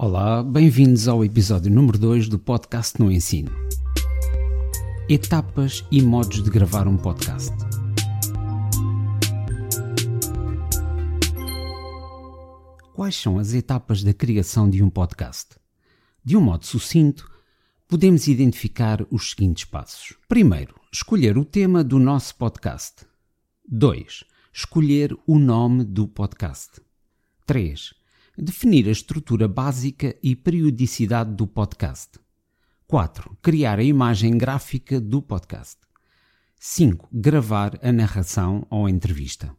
Olá, bem-vindos ao episódio número 2 do podcast no ensino. Etapas e modos de gravar um podcast. Quais são as etapas da criação de um podcast? De um modo sucinto, podemos identificar os seguintes passos. Primeiro, escolher o tema do nosso podcast. 2. Escolher o nome do podcast. 3. Definir a estrutura básica e periodicidade do podcast. 4. Criar a imagem gráfica do podcast. 5. Gravar a narração ou entrevista.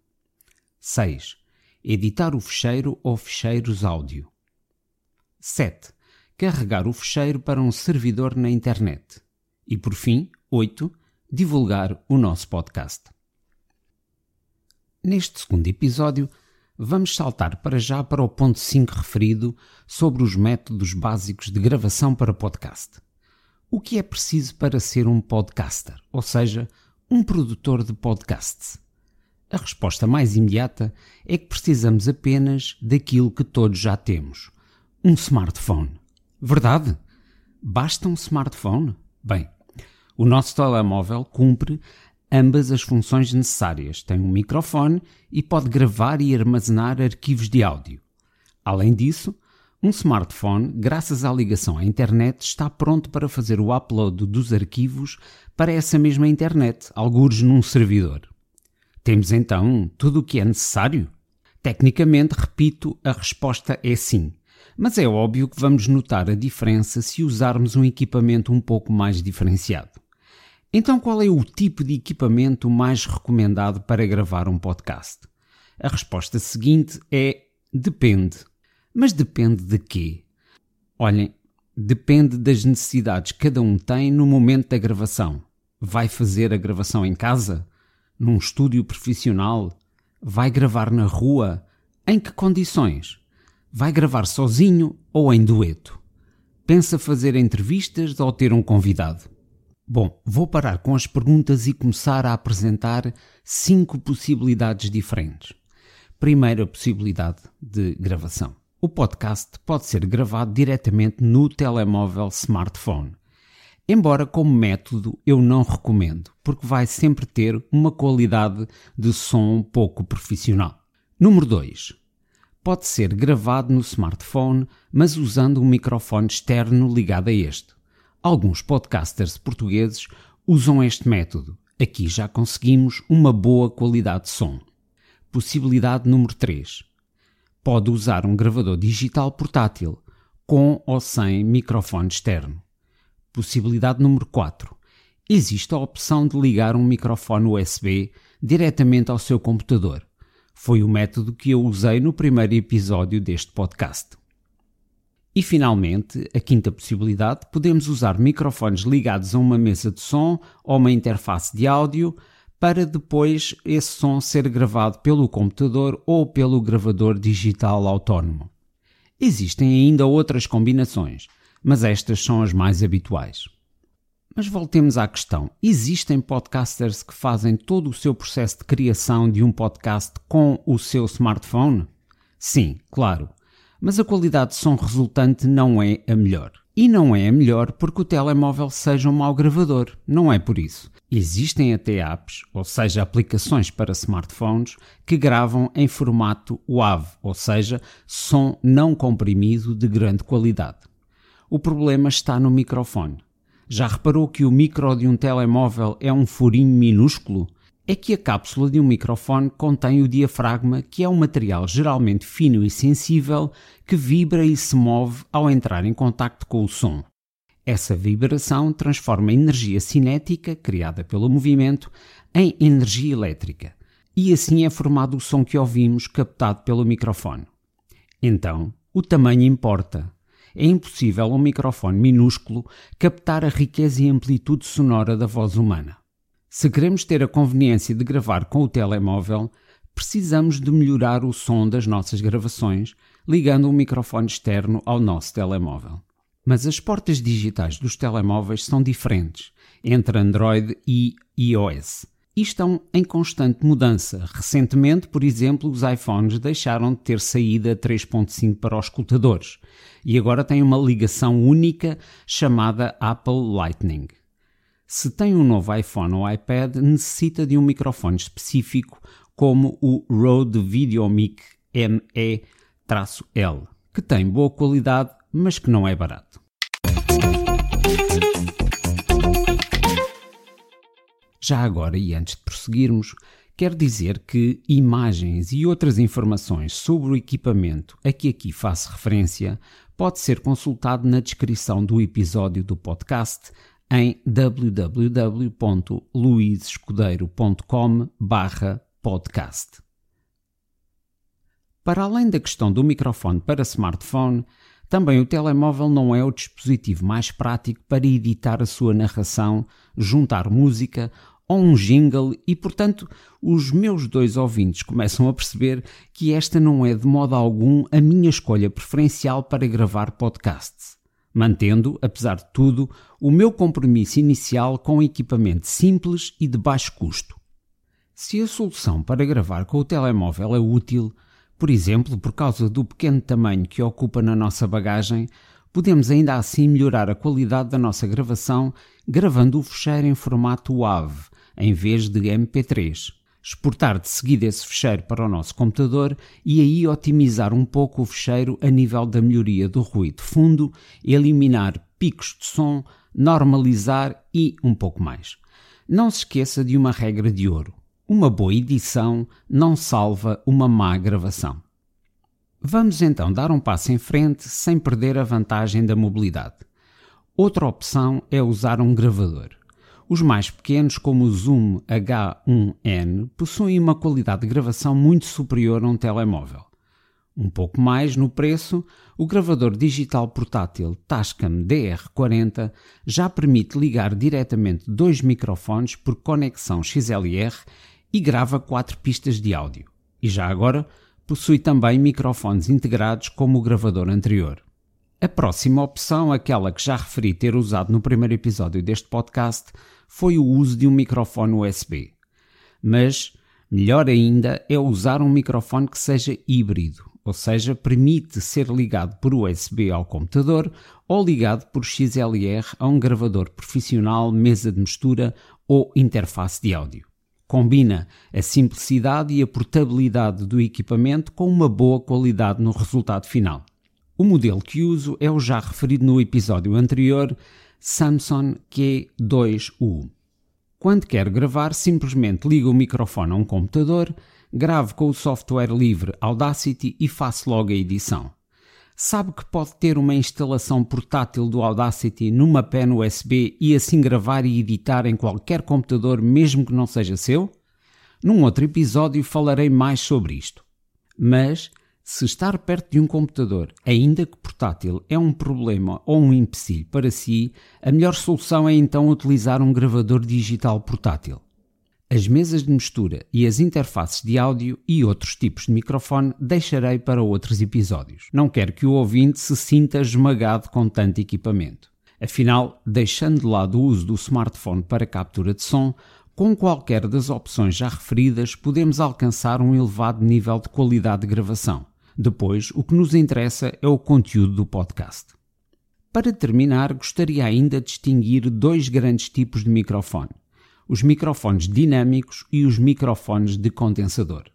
6. Editar o fecheiro ou fecheiros áudio. 7. Carregar o fecheiro para um servidor na internet. E por fim, 8. Divulgar o nosso podcast. Neste segundo episódio, vamos saltar para já para o ponto 5 referido sobre os métodos básicos de gravação para podcast. O que é preciso para ser um podcaster, ou seja, um produtor de podcasts? A resposta mais imediata é que precisamos apenas daquilo que todos já temos: um smartphone. Verdade? Basta um smartphone? Bem, o nosso telemóvel cumpre ambas as funções necessárias. Tem um microfone e pode gravar e armazenar arquivos de áudio. Além disso, um smartphone, graças à ligação à internet, está pronto para fazer o upload dos arquivos para essa mesma internet, algures num servidor. Temos então tudo o que é necessário? Tecnicamente, repito, a resposta é sim. Mas é óbvio que vamos notar a diferença se usarmos um equipamento um pouco mais diferenciado. Então, qual é o tipo de equipamento mais recomendado para gravar um podcast? A resposta seguinte é depende. Mas depende de quê? Olhem, depende das necessidades que cada um tem no momento da gravação. Vai fazer a gravação em casa? Num estúdio profissional? Vai gravar na rua? Em que condições? Vai gravar sozinho ou em dueto? Pensa fazer entrevistas ou ter um convidado? Bom, vou parar com as perguntas e começar a apresentar cinco possibilidades diferentes. Primeira possibilidade de gravação. O podcast pode ser gravado diretamente no telemóvel smartphone embora como método eu não recomendo, porque vai sempre ter uma qualidade de som pouco profissional. Número 2. Pode ser gravado no smartphone, mas usando um microfone externo ligado a este. Alguns podcasters portugueses usam este método. Aqui já conseguimos uma boa qualidade de som. Possibilidade número 3. Pode usar um gravador digital portátil, com ou sem microfone externo. Possibilidade número 4. Existe a opção de ligar um microfone USB diretamente ao seu computador. Foi o método que eu usei no primeiro episódio deste podcast. E finalmente, a quinta possibilidade, podemos usar microfones ligados a uma mesa de som ou uma interface de áudio para depois esse som ser gravado pelo computador ou pelo gravador digital autónomo. Existem ainda outras combinações, mas estas são as mais habituais. Mas voltemos à questão: existem podcasters que fazem todo o seu processo de criação de um podcast com o seu smartphone? Sim, claro. Mas a qualidade de som resultante não é a melhor. E não é a melhor porque o telemóvel seja um mau gravador, não é por isso. Existem até apps, ou seja, aplicações para smartphones, que gravam em formato WAV, ou seja, som não comprimido de grande qualidade. O problema está no microfone. Já reparou que o micro de um telemóvel é um furinho minúsculo? É que a cápsula de um microfone contém o diafragma, que é um material geralmente fino e sensível que vibra e se move ao entrar em contacto com o som. Essa vibração transforma a energia cinética, criada pelo movimento, em energia elétrica, e assim é formado o som que ouvimos captado pelo microfone. Então, o tamanho importa. É impossível um microfone minúsculo captar a riqueza e amplitude sonora da voz humana. Se queremos ter a conveniência de gravar com o telemóvel, precisamos de melhorar o som das nossas gravações ligando um microfone externo ao nosso telemóvel. Mas as portas digitais dos telemóveis são diferentes entre Android e iOS e estão em constante mudança. Recentemente, por exemplo, os iPhones deixaram de ter saída 3.5 para os escutadores e agora têm uma ligação única chamada Apple Lightning. Se tem um novo iPhone ou iPad, necessita de um microfone específico como o Rode VideoMic ME-L, que tem boa qualidade, mas que não é barato. Já agora, e antes de prosseguirmos, quero dizer que imagens e outras informações sobre o equipamento a que aqui faço referência pode ser consultado na descrição do episódio do podcast em www.luisescudeiro.com/podcast. Para além da questão do microfone para smartphone, também o telemóvel não é o dispositivo mais prático para editar a sua narração, juntar música ou um jingle e, portanto, os meus dois ouvintes começam a perceber que esta não é de modo algum a minha escolha preferencial para gravar podcasts, mantendo, apesar de tudo, o meu compromisso inicial com equipamento simples e de baixo custo. Se a solução para gravar com o telemóvel é útil, por exemplo, por causa do pequeno tamanho que ocupa na nossa bagagem, podemos ainda assim melhorar a qualidade da nossa gravação gravando o fecheiro em formato WAV, em vez de MP3. Exportar de seguida esse fecheiro para o nosso computador e aí otimizar um pouco o fecheiro a nível da melhoria do ruído fundo, eliminar picos de som, normalizar e um pouco mais. Não se esqueça de uma regra de ouro. Uma boa edição não salva uma má gravação. Vamos então dar um passo em frente sem perder a vantagem da mobilidade. Outra opção é usar um gravador. Os mais pequenos, como o Zoom H1N, possuem uma qualidade de gravação muito superior a um telemóvel. Um pouco mais no preço, o gravador digital portátil Tascam DR40 já permite ligar diretamente dois microfones por conexão XLR e grava quatro pistas de áudio. E já agora possui também microfones integrados como o gravador anterior. A próxima opção, aquela que já referi ter usado no primeiro episódio deste podcast, foi o uso de um microfone USB. Mas melhor ainda é usar um microfone que seja híbrido, ou seja, permite ser ligado por USB ao computador ou ligado por XLR a um gravador profissional, mesa de mistura ou interface de áudio. Combina a simplicidade e a portabilidade do equipamento com uma boa qualidade no resultado final. O modelo que uso é o já referido no episódio anterior, Samsung Q2U. Quando quer gravar, simplesmente liga o microfone a um computador, grave com o software livre Audacity e faça logo a edição sabe que pode ter uma instalação portátil do Audacity numa pen USB e assim gravar e editar em qualquer computador, mesmo que não seja seu? Num outro episódio falarei mais sobre isto. Mas, se estar perto de um computador, ainda que portátil, é um problema ou um empecilho para si, a melhor solução é então utilizar um gravador digital portátil. As mesas de mistura e as interfaces de áudio e outros tipos de microfone deixarei para outros episódios. Não quero que o ouvinte se sinta esmagado com tanto equipamento. Afinal, deixando de lado o uso do smartphone para captura de som, com qualquer das opções já referidas, podemos alcançar um elevado nível de qualidade de gravação. Depois, o que nos interessa é o conteúdo do podcast. Para terminar, gostaria ainda de distinguir dois grandes tipos de microfone os microfones dinâmicos e os microfones de condensador.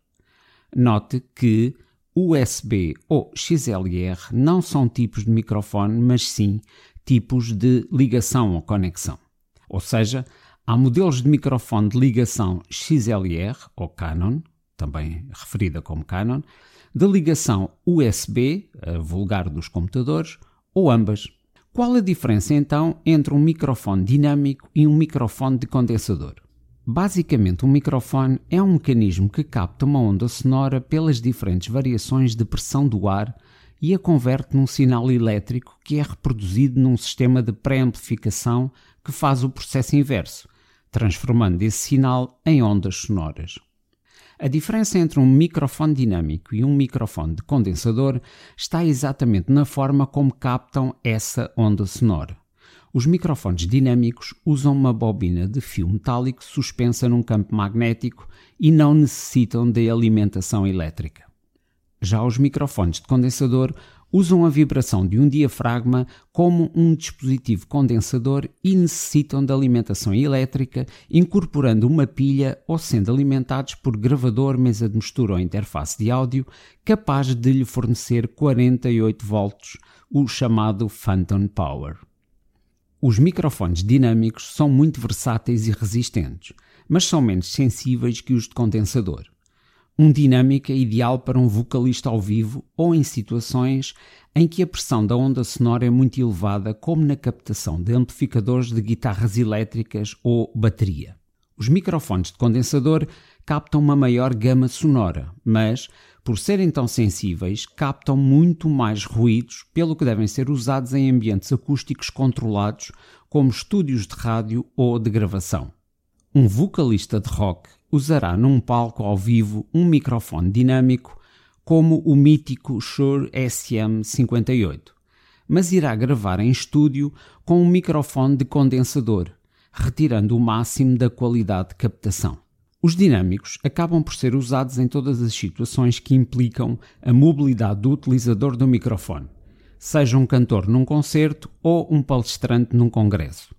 Note que USB ou XLR não são tipos de microfone, mas sim tipos de ligação ou conexão. Ou seja, há modelos de microfone de ligação XLR ou Canon, também referida como Canon, de ligação USB, a vulgar dos computadores, ou ambas. Qual a diferença então entre um microfone dinâmico e um microfone de condensador? Basicamente, um microfone é um mecanismo que capta uma onda sonora pelas diferentes variações de pressão do ar e a converte num sinal elétrico que é reproduzido num sistema de pré-amplificação que faz o processo inverso, transformando esse sinal em ondas sonoras. A diferença entre um microfone dinâmico e um microfone de condensador está exatamente na forma como captam essa onda sonora. Os microfones dinâmicos usam uma bobina de fio metálico suspensa num campo magnético e não necessitam de alimentação elétrica. Já os microfones de condensador usam a vibração de um diafragma como um dispositivo condensador e necessitam de alimentação elétrica, incorporando uma pilha ou sendo alimentados por gravador, mesa de mistura ou interface de áudio, capaz de lhe fornecer 48 volts, o chamado Phantom Power. Os microfones dinâmicos são muito versáteis e resistentes, mas são menos sensíveis que os de condensador. Um dinâmico é ideal para um vocalista ao vivo ou em situações em que a pressão da onda sonora é muito elevada, como na captação de amplificadores de guitarras elétricas ou bateria. Os microfones de condensador captam uma maior gama sonora, mas, por serem tão sensíveis, captam muito mais ruídos, pelo que devem ser usados em ambientes acústicos controlados, como estúdios de rádio ou de gravação. Um vocalista de rock usará num palco ao vivo um microfone dinâmico como o mítico Shure SM58, mas irá gravar em estúdio com um microfone de condensador, retirando o máximo da qualidade de captação. Os dinâmicos acabam por ser usados em todas as situações que implicam a mobilidade do utilizador do microfone, seja um cantor num concerto ou um palestrante num congresso.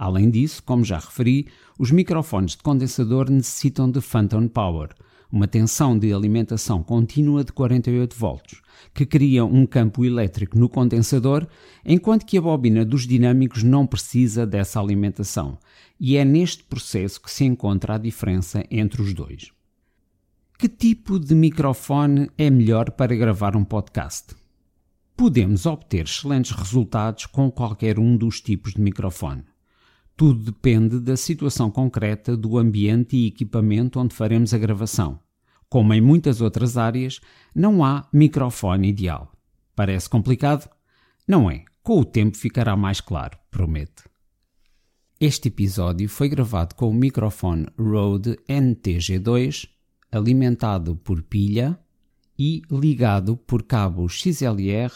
Além disso, como já referi, os microfones de condensador necessitam de phantom power, uma tensão de alimentação contínua de 48 volts, que cria um campo elétrico no condensador, enquanto que a bobina dos dinâmicos não precisa dessa alimentação, e é neste processo que se encontra a diferença entre os dois. Que tipo de microfone é melhor para gravar um podcast? Podemos obter excelentes resultados com qualquer um dos tipos de microfone. Tudo depende da situação concreta do ambiente e equipamento onde faremos a gravação. Como em muitas outras áreas, não há microfone ideal. Parece complicado? Não é. Com o tempo ficará mais claro, promete. Este episódio foi gravado com o microfone Rode NTG2, alimentado por pilha e ligado por cabo XLR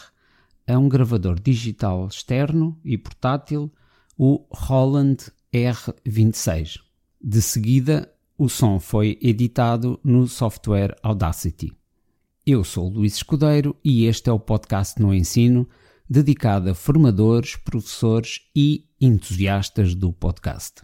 a um gravador digital externo e portátil o Holland R26. De seguida, o som foi editado no software Audacity. Eu sou Luís Escudeiro e este é o podcast no ensino dedicado a formadores, professores e entusiastas do podcast.